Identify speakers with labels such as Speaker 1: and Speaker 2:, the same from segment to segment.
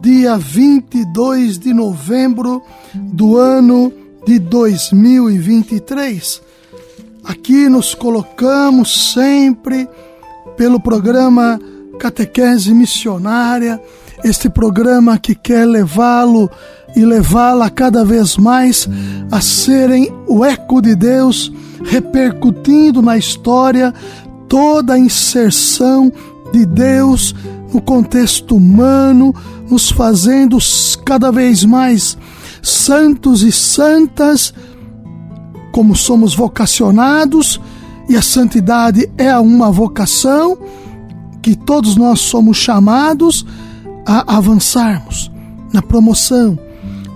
Speaker 1: dia 22 de novembro do ano de 2023. Aqui nos colocamos sempre pelo programa Catequese Missionária, este programa que quer levá-lo e levá-la cada vez mais a serem o eco de Deus, repercutindo na história toda a inserção de Deus no contexto humano, nos fazendo cada vez mais santos e santas, como somos vocacionados, e a santidade é uma vocação que todos nós somos chamados a avançarmos na promoção,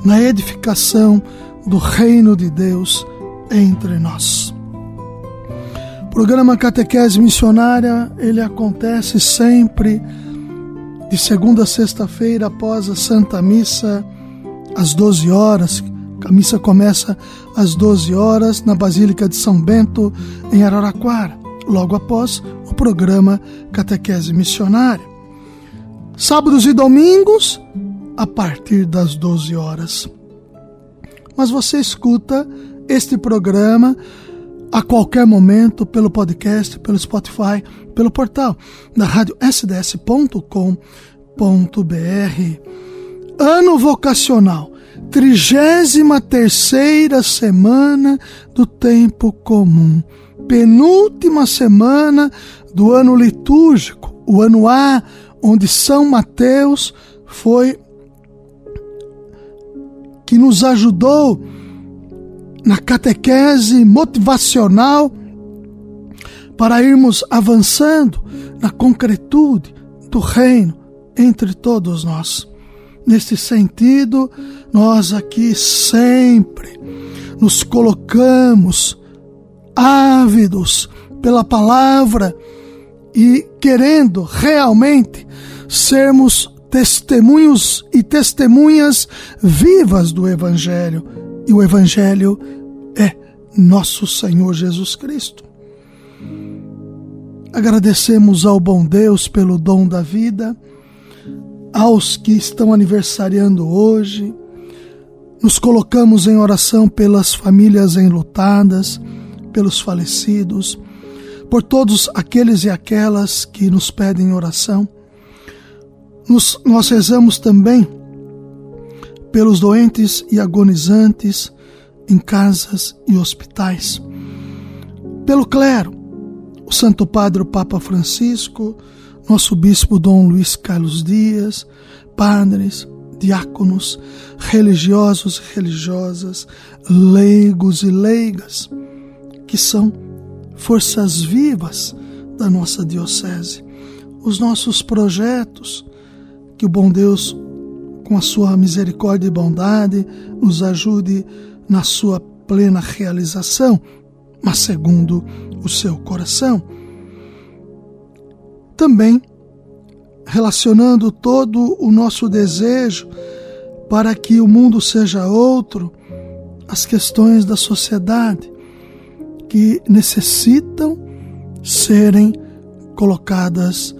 Speaker 1: na edificação do reino de Deus entre nós. O programa Catequese Missionária, ele acontece sempre de segunda a sexta-feira após a Santa Missa, às 12 horas. A missa começa às 12 horas na Basílica de São Bento, em Araraquara, logo após o programa Catequese Missionária. Sábados e domingos, a partir das 12 horas. Mas você escuta este programa a qualquer momento pelo podcast, pelo Spotify, pelo portal da rádio sds.com.br. Ano vocacional, trigésima terceira semana do tempo comum, penúltima semana do ano litúrgico, o ano A, onde São Mateus foi que nos ajudou na catequese motivacional para irmos avançando na concretude do reino entre todos nós. Neste sentido, nós aqui sempre nos colocamos ávidos pela palavra e querendo realmente sermos testemunhos e testemunhas vivas do Evangelho e o Evangelho é nosso Senhor Jesus Cristo. Agradecemos ao bom Deus pelo dom da vida, aos que estão aniversariando hoje. Nos colocamos em oração pelas famílias enlutadas, pelos falecidos, por todos aqueles e aquelas que nos pedem oração. Nos, nós rezamos também pelos doentes e agonizantes em casas e hospitais, pelo clero, o Santo Padre o Papa Francisco, nosso Bispo Dom Luiz Carlos Dias, padres, diáconos, religiosos e religiosas, leigos e leigas, que são forças vivas da nossa Diocese, os nossos projetos, que o bom Deus com a sua misericórdia e bondade, nos ajude na sua plena realização, mas segundo o seu coração. Também relacionando todo o nosso desejo para que o mundo seja outro, as questões da sociedade que necessitam serem colocadas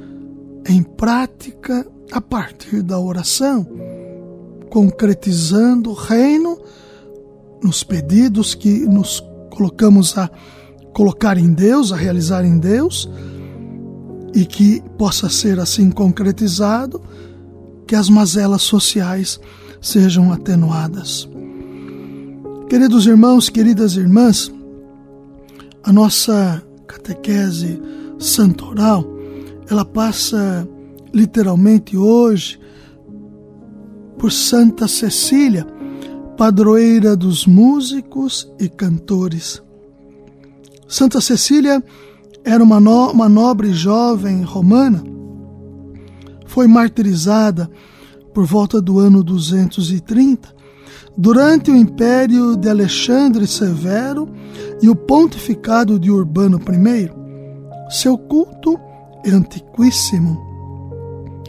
Speaker 1: em prática a partir da oração concretizando o reino nos pedidos que nos colocamos a colocar em Deus, a realizar em Deus, e que possa ser assim concretizado, que as mazelas sociais sejam atenuadas. Queridos irmãos, queridas irmãs, a nossa catequese santoral, ela passa literalmente hoje por Santa Cecília, padroeira dos músicos e cantores. Santa Cecília era uma, no, uma nobre jovem romana. Foi martirizada por volta do ano 230, durante o império de Alexandre Severo e o pontificado de Urbano I. Seu culto é antiquíssimo.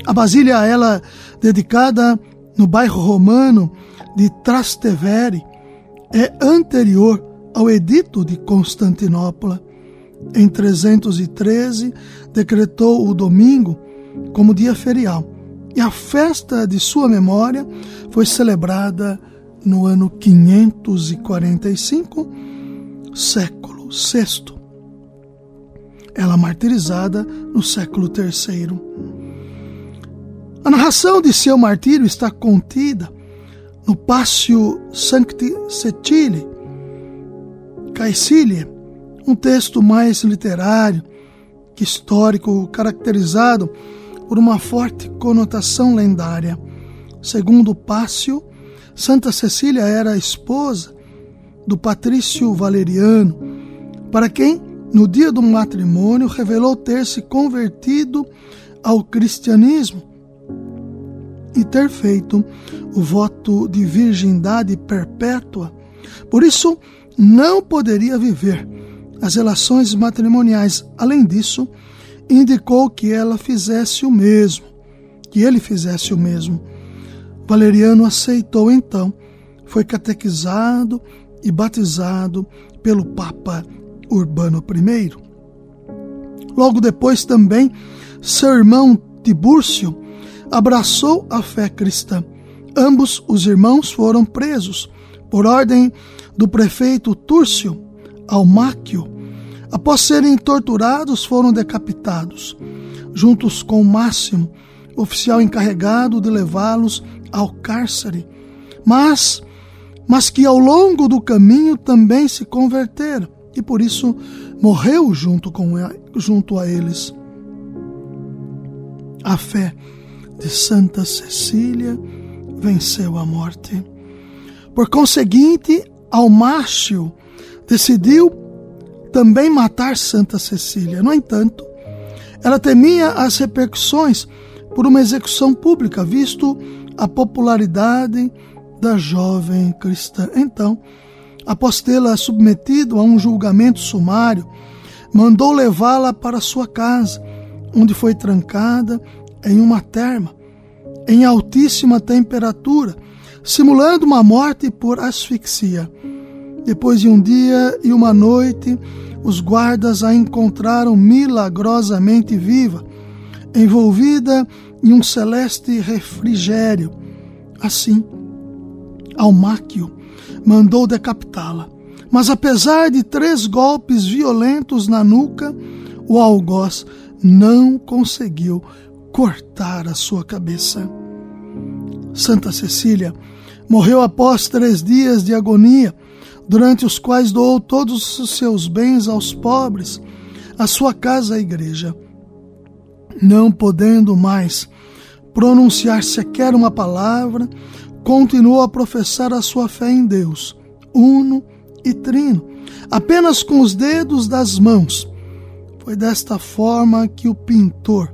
Speaker 1: A Basília, ela dedicada no bairro romano de Trastevere, é anterior ao Edito de Constantinopla. Em 313, decretou o domingo como dia ferial e a festa de sua memória foi celebrada no ano 545, século VI. Ela martirizada no século III. A narração de seu martírio está contida no Passio Sancti Cecilie, Caecilia, um texto mais literário que histórico, caracterizado por uma forte conotação lendária. Segundo Pácio, Santa Cecília era a esposa do patrício Valeriano, para quem, no dia do matrimônio, revelou ter se convertido ao cristianismo e ter feito o voto de virgindade perpétua. Por isso, não poderia viver as relações matrimoniais. Além disso, indicou que ela fizesse o mesmo, que ele fizesse o mesmo. Valeriano aceitou então, foi catequizado e batizado pelo Papa Urbano I. Logo depois também, seu irmão Tibúrcio abraçou a fé cristã. Ambos os irmãos foram presos por ordem do prefeito Túrcio Almáquio Após serem torturados, foram decapitados, juntos com Máximo, oficial encarregado de levá-los ao cárcere. Mas, mas que ao longo do caminho também se converteram e por isso morreu junto, com, junto a eles. A fé de Santa Cecília venceu a morte. Por conseguinte, Almácio decidiu também matar Santa Cecília. No entanto, ela temia as repercussões por uma execução pública, visto a popularidade da jovem cristã. Então, após tê-la submetido a um julgamento sumário, mandou levá-la para sua casa, onde foi trancada em uma terma, em altíssima temperatura, simulando uma morte por asfixia. Depois de um dia e uma noite, os guardas a encontraram milagrosamente viva, envolvida em um celeste refrigério. Assim, Almáquio mandou decapitá-la. Mas apesar de três golpes violentos na nuca, o algoz não conseguiu cortar a sua cabeça. Santa Cecília morreu após três dias de agonia durante os quais doou todos os seus bens aos pobres, a sua casa à igreja. Não podendo mais pronunciar sequer uma palavra, continuou a professar a sua fé em Deus, uno e trino, apenas com os dedos das mãos. Foi desta forma que o pintor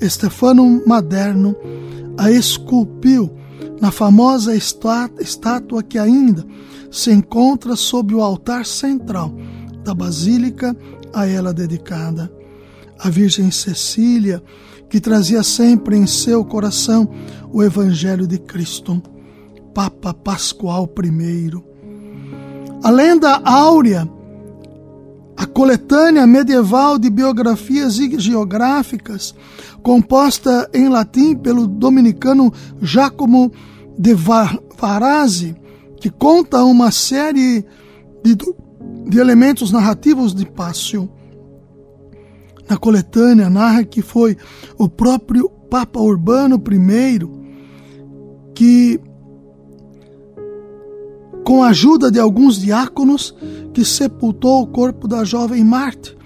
Speaker 1: Estefano Maderno a esculpiu na famosa estátua que ainda se encontra sob o altar central da basílica a ela dedicada. A Virgem Cecília, que trazia sempre em seu coração o Evangelho de Cristo, Papa Pascoal I. A lenda áurea, a coletânea medieval de biografias geográficas, composta em latim pelo dominicano Giacomo de Varazzi, que conta uma série de, de elementos narrativos de Pácio. Na coletânea narra que foi o próprio Papa Urbano I que, com a ajuda de alguns diáconos, que sepultou o corpo da jovem Marte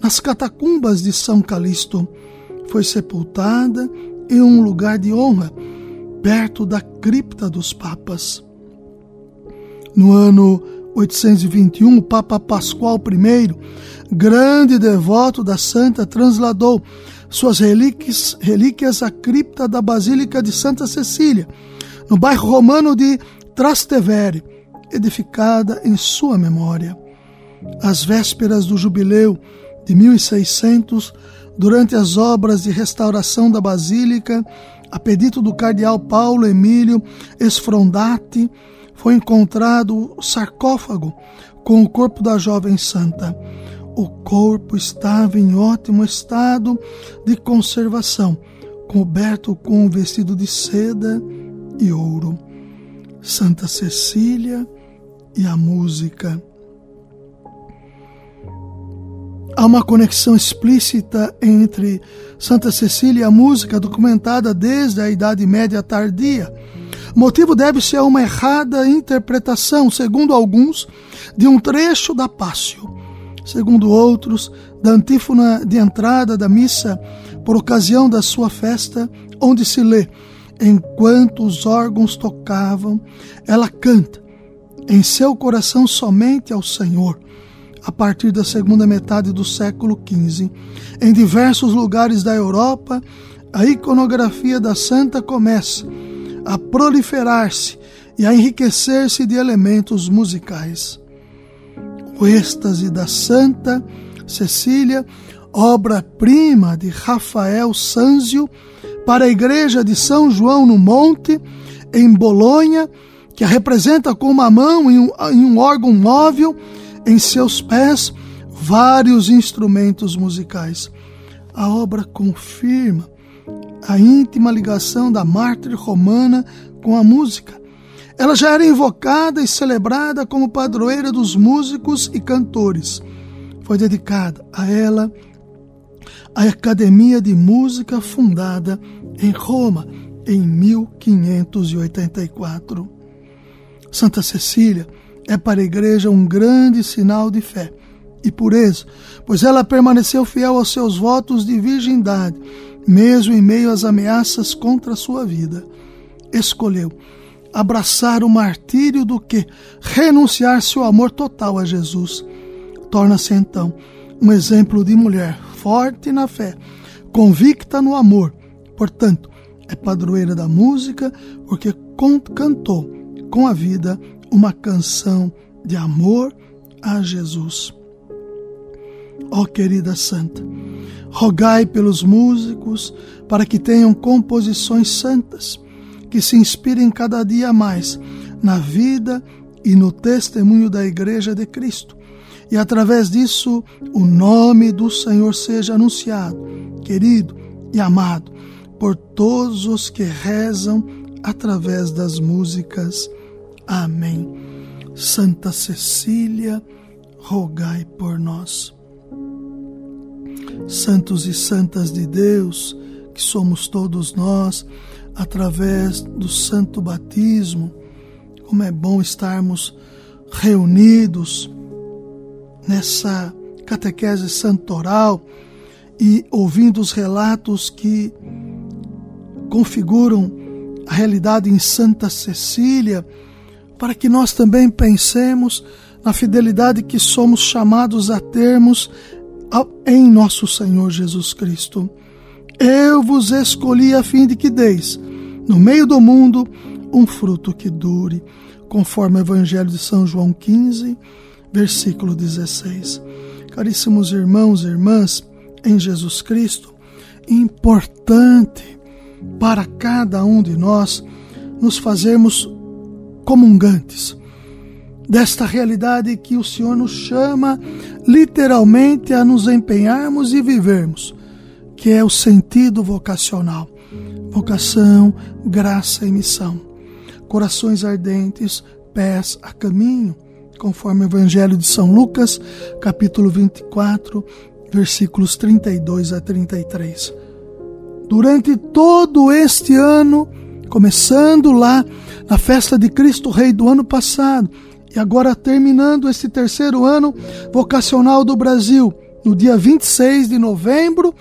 Speaker 1: nas catacumbas de São Calixto. Foi sepultada em um lugar de honra, perto da cripta dos papas. No ano 821, o Papa Pascoal I, grande devoto da santa, transladou suas relíquias, relíquias à cripta da Basílica de Santa Cecília, no bairro romano de Trastevere, edificada em sua memória. Às vésperas do jubileu de 1600, durante as obras de restauração da Basílica, a pedido do cardeal Paulo Emílio Esfrondati, foi encontrado o sarcófago com o corpo da jovem santa. O corpo estava em ótimo estado de conservação, coberto com um vestido de seda e ouro. Santa Cecília e a música. Há uma conexão explícita entre Santa Cecília e a música, documentada desde a Idade Média tardia. O motivo deve-se a uma errada interpretação, segundo alguns, de um trecho da Pássio, segundo outros, da antífona de entrada da missa por ocasião da sua festa, onde se lê: Enquanto os órgãos tocavam, ela canta em seu coração somente ao Senhor a partir da segunda metade do século XV. Em diversos lugares da Europa, a iconografia da santa começa a proliferar-se e a enriquecer-se de elementos musicais. O êxtase da Santa Cecília, obra-prima de Rafael Sanzio, para a igreja de São João no Monte, em Bolonha, que a representa com uma mão em um, em um órgão móvel em seus pés vários instrumentos musicais. A obra confirma a íntima ligação da mártir romana com a música. Ela já era invocada e celebrada como padroeira dos músicos e cantores. Foi dedicada a ela a Academia de Música fundada em Roma em 1584. Santa Cecília é para a igreja um grande sinal de fé e pureza, pois ela permaneceu fiel aos seus votos de virgindade, mesmo em meio às ameaças contra a sua vida. Escolheu abraçar o martírio do que renunciar seu amor total a Jesus. Torna-se então um exemplo de mulher forte na fé, convicta no amor. Portanto, é padroeira da música porque cantou com a vida uma canção de amor a Jesus. Ó oh, querida Santa, rogai pelos músicos para que tenham composições santas, que se inspirem cada dia mais na vida e no testemunho da Igreja de Cristo, e através disso o nome do Senhor seja anunciado, querido e amado por todos os que rezam através das músicas Amém. Santa Cecília, rogai por nós. Santos e santas de Deus, que somos todos nós, através do santo batismo, como é bom estarmos reunidos nessa catequese santoral e ouvindo os relatos que configuram a realidade em Santa Cecília para que nós também pensemos na fidelidade que somos chamados a termos em nosso Senhor Jesus Cristo. Eu vos escolhi a fim de que deis, no meio do mundo, um fruto que dure, conforme o Evangelho de São João 15, versículo 16. Caríssimos irmãos e irmãs, em Jesus Cristo, importante para cada um de nós nos fazermos comungantes desta realidade que o Senhor nos chama literalmente a nos empenharmos e vivermos, que é o sentido vocacional. Vocação, graça e missão. Corações ardentes, pés a caminho, conforme o Evangelho de São Lucas, capítulo 24, versículos 32 a 33. Durante todo este ano, começando lá na festa de Cristo Rei do ano passado. E agora terminando esse terceiro ano vocacional do Brasil, no dia 26 de novembro,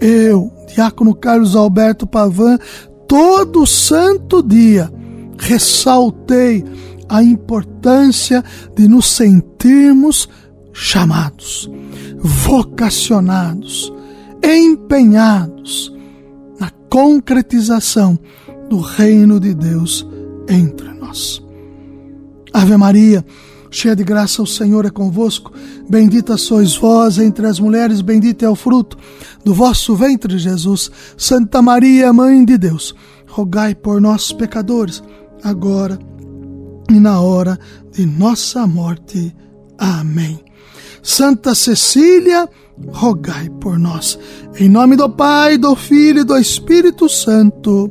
Speaker 1: eu, Diácono Carlos Alberto Pavan, todo santo dia ressaltei a importância de nos sentirmos chamados, vocacionados, empenhados na concretização do reino de Deus entre nós. Ave Maria, cheia de graça, o Senhor é convosco. Bendita sois vós entre as mulheres, bendito é o fruto do vosso ventre, Jesus. Santa Maria, Mãe de Deus, rogai por nós, pecadores, agora e na hora de nossa morte. Amém. Santa Cecília, rogai por nós. Em nome do Pai, do Filho e do Espírito Santo.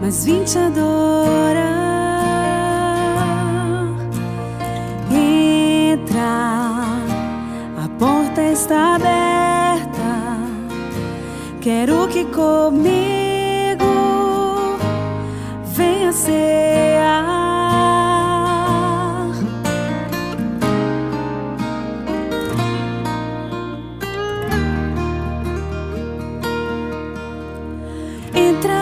Speaker 2: mas vim te adorar. Entra, a porta está aberta. Quero que comigo venha ser.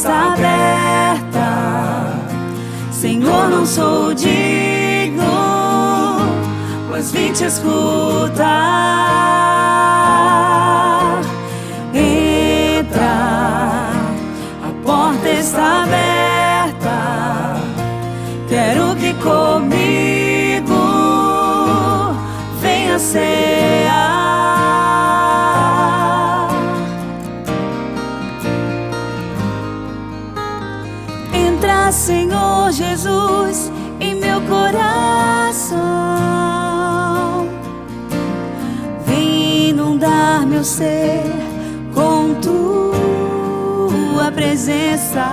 Speaker 2: está aberta. Senhor, não sou de mas vim te escutar. Entra, a porta está aberta. Quero que comigo venha ser. Senhor Jesus, em meu coração. meu ser com tua presença.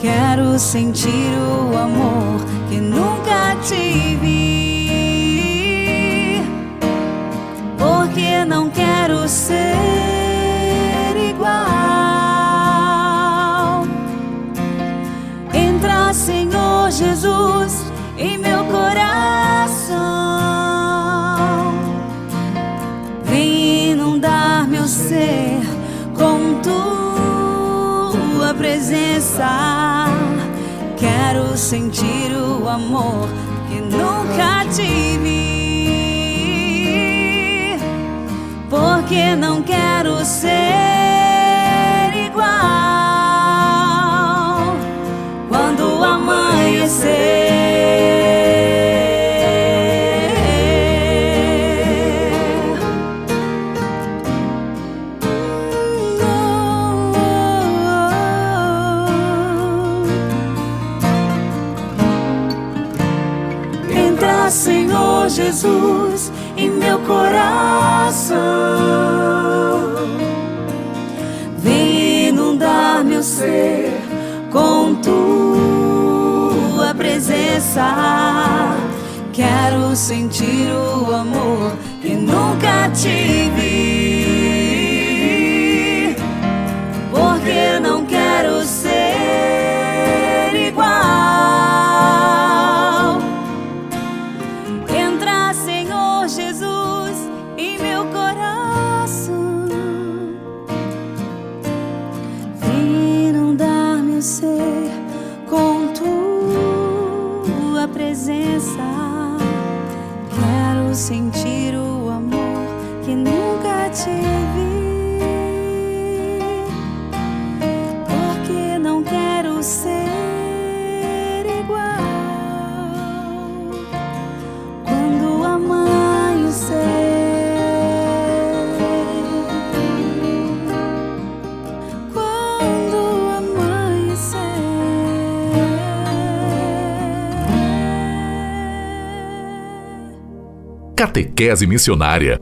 Speaker 2: Quero sentir o amor que nunca tive. Porque não quero ser presença. Quero sentir o amor que nunca tive, porque não quero ser Jesus em meu coração. Vem inundar meu ser com tua presença. Quero sentir o amor que nunca tive. Sentir o amor que nunca tive.
Speaker 3: Catequese Missionária